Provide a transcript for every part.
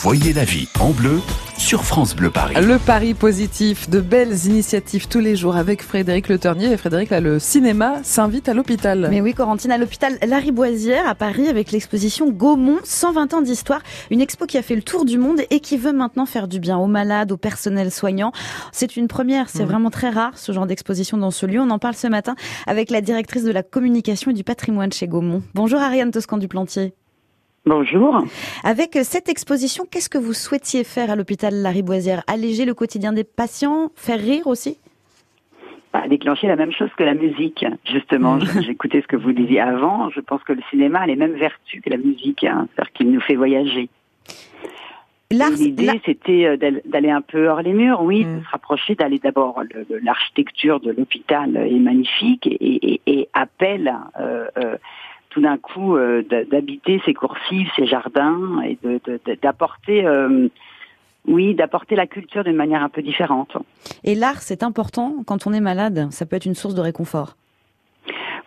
Voyez la vie en bleu sur France Bleu Paris. Le Paris positif, de belles initiatives tous les jours avec Frédéric Le Ternier. Et Frédéric, là, le cinéma s'invite à l'hôpital. Mais oui, Corentine, à l'hôpital Lariboisière à Paris avec l'exposition Gaumont, 120 ans d'histoire. Une expo qui a fait le tour du monde et qui veut maintenant faire du bien aux malades, au personnel soignant. C'est une première, c'est vraiment très rare ce genre d'exposition dans ce lieu. On en parle ce matin avec la directrice de la communication et du patrimoine chez Gaumont. Bonjour Ariane Toscan du Plantier. Bonjour. Avec cette exposition, qu'est-ce que vous souhaitiez faire à l'hôpital Lariboisière Alléger le quotidien des patients Faire rire aussi? Bah, déclencher la même chose que la musique, justement. J'écoutais ce que vous disiez avant. Je pense que le cinéma a les mêmes vertus que la musique, hein. c'est-à-dire qu'il nous fait voyager. L'idée, c'était euh, d'aller un peu hors les murs, oui, mm. de se rapprocher, d'aller d'abord. L'architecture de l'hôpital est magnifique et, et, appelle euh, euh, tout d'un coup euh, d'habiter ces coursives, ces jardins et d'apporter, euh, oui, d'apporter la culture d'une manière un peu différente. Et l'art, c'est important quand on est malade. Ça peut être une source de réconfort.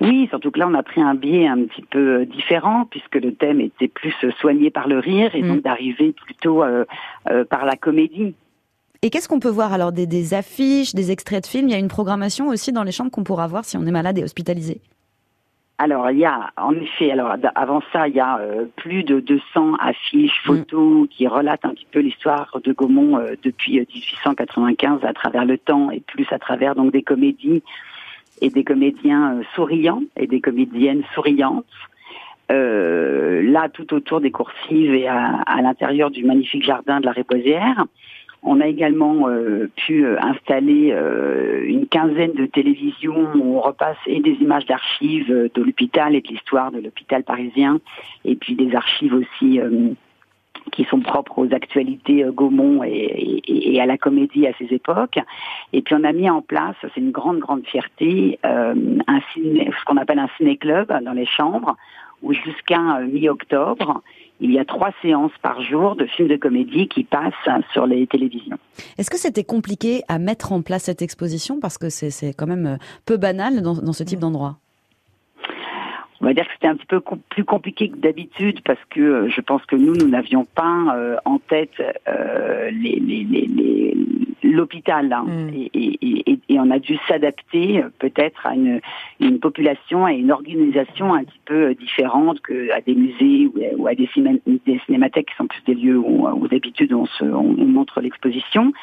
Oui, surtout que là, on a pris un biais un petit peu différent, puisque le thème était plus soigné par le rire, et mm. donc d'arriver plutôt euh, par la comédie. Et qu'est-ce qu'on peut voir? Alors des, des, affiches, des extraits de films Il y a une programmation aussi dans les chambres qu'on pourra voir si on est malade et hospitalisé. Alors il y a en effet, alors avant ça, il y a euh, plus de 200 affiches, mm. photos qui relatent un petit peu l'histoire de Gaumont euh, depuis 1895 euh, à travers le temps et plus à travers donc des comédies et des comédiens souriants et des comédiennes souriantes. là, tout autour des coursives et à, à l'intérieur du magnifique jardin de la Réposière. On a également euh, pu euh, installer euh, une quinzaine de télévisions où on repasse et des images d'archives de l'hôpital et de l'histoire de l'hôpital parisien, et puis des archives aussi qui sont propres aux actualités Gaumont et, à la comédie à ces époques. Et puis on a mis en place, c'est une grande grande fierté, un ce qu'on appelle un ciné-club dans les chambres, où jusqu'à mi-octobre, il y a trois séances par jour de films de comédie qui passent sur les télévisions. Est-ce que c'était compliqué à mettre en place cette exposition? Parce que c'est quand même peu banal dans, dans ce type d'endroit on va dire que c'était un petit peu plus compliqué que d'habitude parce que euh, je pense que nous, nous n'avions pas euh, en tête euh, les, les, les, l'hôpital hein. mm. et, et, et, on a dû s'adapter peut-être à une, une population et une organisation un petit peu différente que à des musées ou à, des, des, cinémathèques qui sont plus des lieux où, où d'habitude on, se, on montre l'exposition.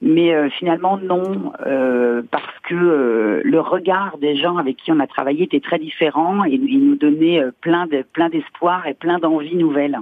Mais euh, finalement, non, euh, parce que euh, le regard des gens avec qui on a travaillé était très différent et il nous donnait plein de plein d'espoir et plein d'envies nouvelles.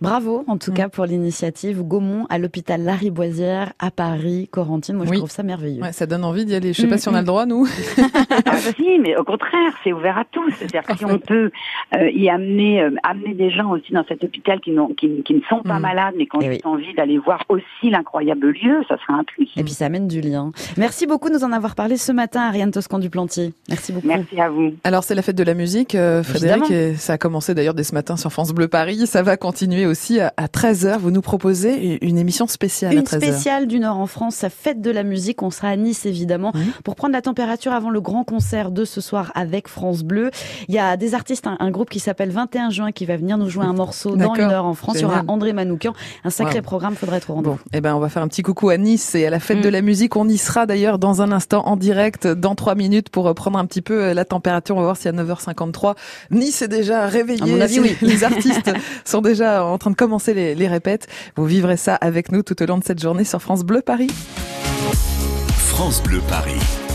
Bravo, en tout mm. cas, pour l'initiative Gaumont à l'hôpital Lariboisière à Paris, Corentine. Moi, je trouve ça merveilleux. Ouais, ça donne envie d'y aller. Je sais pas mm, si on a le mm. droit, nous. ah, si, mais au contraire, c'est ouvert à tous. C'est-à-dire si on peut euh, y amener, euh, amener des gens aussi dans cet hôpital qui, qui, qui ne sont pas malades, mais qui ont eh envie d'aller voir aussi l'incroyable lieu, ça sera un plus. Et puis ça amène du lien. Merci beaucoup de nous en avoir parlé ce matin, Ariane Toscan du Plantier. Merci beaucoup. Merci à vous. Alors, c'est la fête de la musique, euh, Frédéric, et ça a commencé d'ailleurs dès ce matin sur France Bleu Paris. Ça va continuer aussi à, 13h. Vous nous proposez une émission spéciale une à 13h. spéciale du Nord en France, sa fête de la musique. On sera à Nice évidemment pour prendre la température avant le grand concert de ce soir avec France Bleu. Il y a des artistes, un, groupe qui s'appelle 21 juin qui va venir nous jouer un morceau dans une heure en France. Il y aura André Manoukian. Un sacré programme, faudrait être au rendez-vous. Bon, eh ben on va faire un petit coucou à Nice et à la fête de mm. la musique. On y sera d'ailleurs dans un instant en direct dans trois minutes pour prendre un petit peu euh, la température. On va voir si à 9h53 Nice est déjà réveillé. mon avis, oui. Les artistes sont déjà en train de commencer les, les répètes. Vous vivrez ça avec nous tout au long de cette journée sur France Bleu Paris. France Bleu Paris.